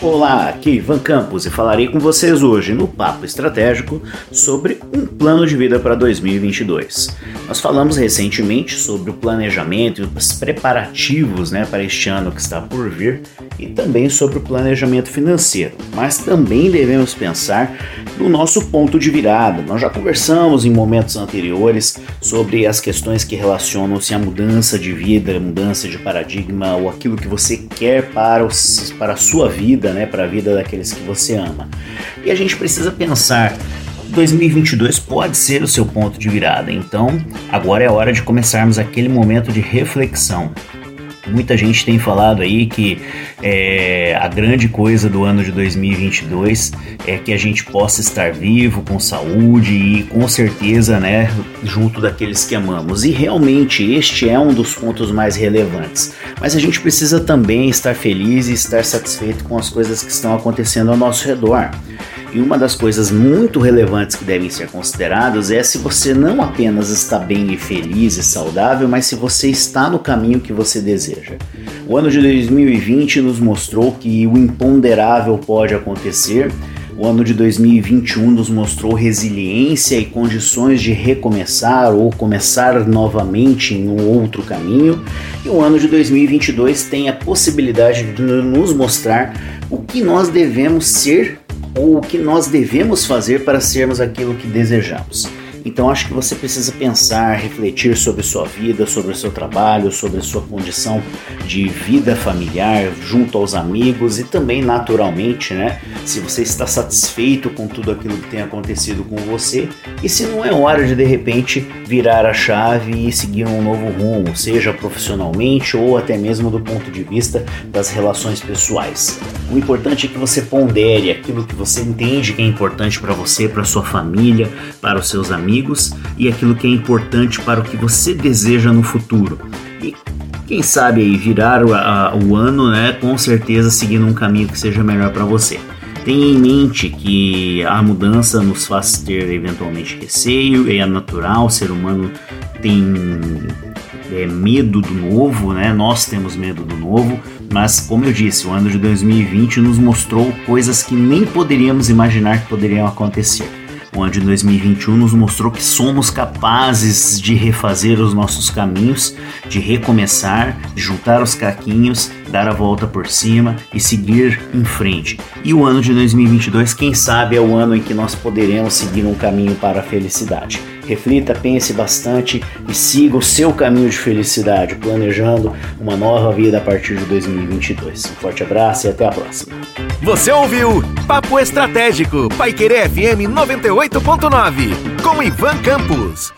Olá, aqui Ivan Campos e falarei com vocês hoje no Papo Estratégico sobre um plano de vida para 2022. Nós falamos recentemente sobre o planejamento e os preparativos né, para este ano que está por vir e também sobre o planejamento financeiro, mas também devemos pensar no nosso ponto de virada. Nós já conversamos em momentos anteriores sobre as questões que relacionam-se à mudança de vida, mudança de paradigma ou aquilo que você quer para, os, para a sua vida, né, para a vida daqueles que você ama. E a gente precisa pensar 2022 pode ser o seu ponto de virada. Então, agora é hora de começarmos aquele momento de reflexão. Muita gente tem falado aí que é, a grande coisa do ano de 2022 é que a gente possa estar vivo, com saúde e com certeza, né, junto daqueles que amamos. E realmente este é um dos pontos mais relevantes. Mas a gente precisa também estar feliz e estar satisfeito com as coisas que estão acontecendo ao nosso redor. E uma das coisas muito relevantes que devem ser consideradas é se você não apenas está bem e feliz e saudável, mas se você está no caminho que você deseja. O ano de 2020 nos mostrou que o imponderável pode acontecer. O ano de 2021 nos mostrou resiliência e condições de recomeçar ou começar novamente em um outro caminho. E o ano de 2022 tem a possibilidade de nos mostrar o que nós devemos ser ou o que nós devemos fazer para sermos aquilo que desejamos. Então acho que você precisa pensar, refletir sobre sua vida, sobre o seu trabalho, sobre a sua condição de vida familiar junto aos amigos e também naturalmente, né? Se você está satisfeito com tudo aquilo que tem acontecido com você e se não é hora de de repente virar a chave e seguir um novo rumo, seja profissionalmente ou até mesmo do ponto de vista das relações pessoais. O importante é que você pondere aquilo que você entende que é importante para você, para sua família, para os seus amigos amigos e aquilo que é importante para o que você deseja no futuro. E quem sabe aí virar o, a, o ano, né, com certeza seguindo um caminho que seja melhor para você. Tenha em mente que a mudança nos faz ter eventualmente receio, é natural, o ser humano tem é, medo do novo, né? Nós temos medo do novo, mas como eu disse, o ano de 2020 nos mostrou coisas que nem poderíamos imaginar que poderiam acontecer. O ano de 2021 nos mostrou que somos capazes de refazer os nossos caminhos, de recomeçar, de juntar os caquinhos, dar a volta por cima e seguir em frente. E o ano de 2022, quem sabe, é o ano em que nós poderemos seguir um caminho para a felicidade. Reflita, pense bastante e siga o seu caminho de felicidade, planejando uma nova vida a partir de 2022. Um forte abraço e até a próxima. Você ouviu Papo Estratégico, Paiquerê FM 98.9, com Ivan Campos.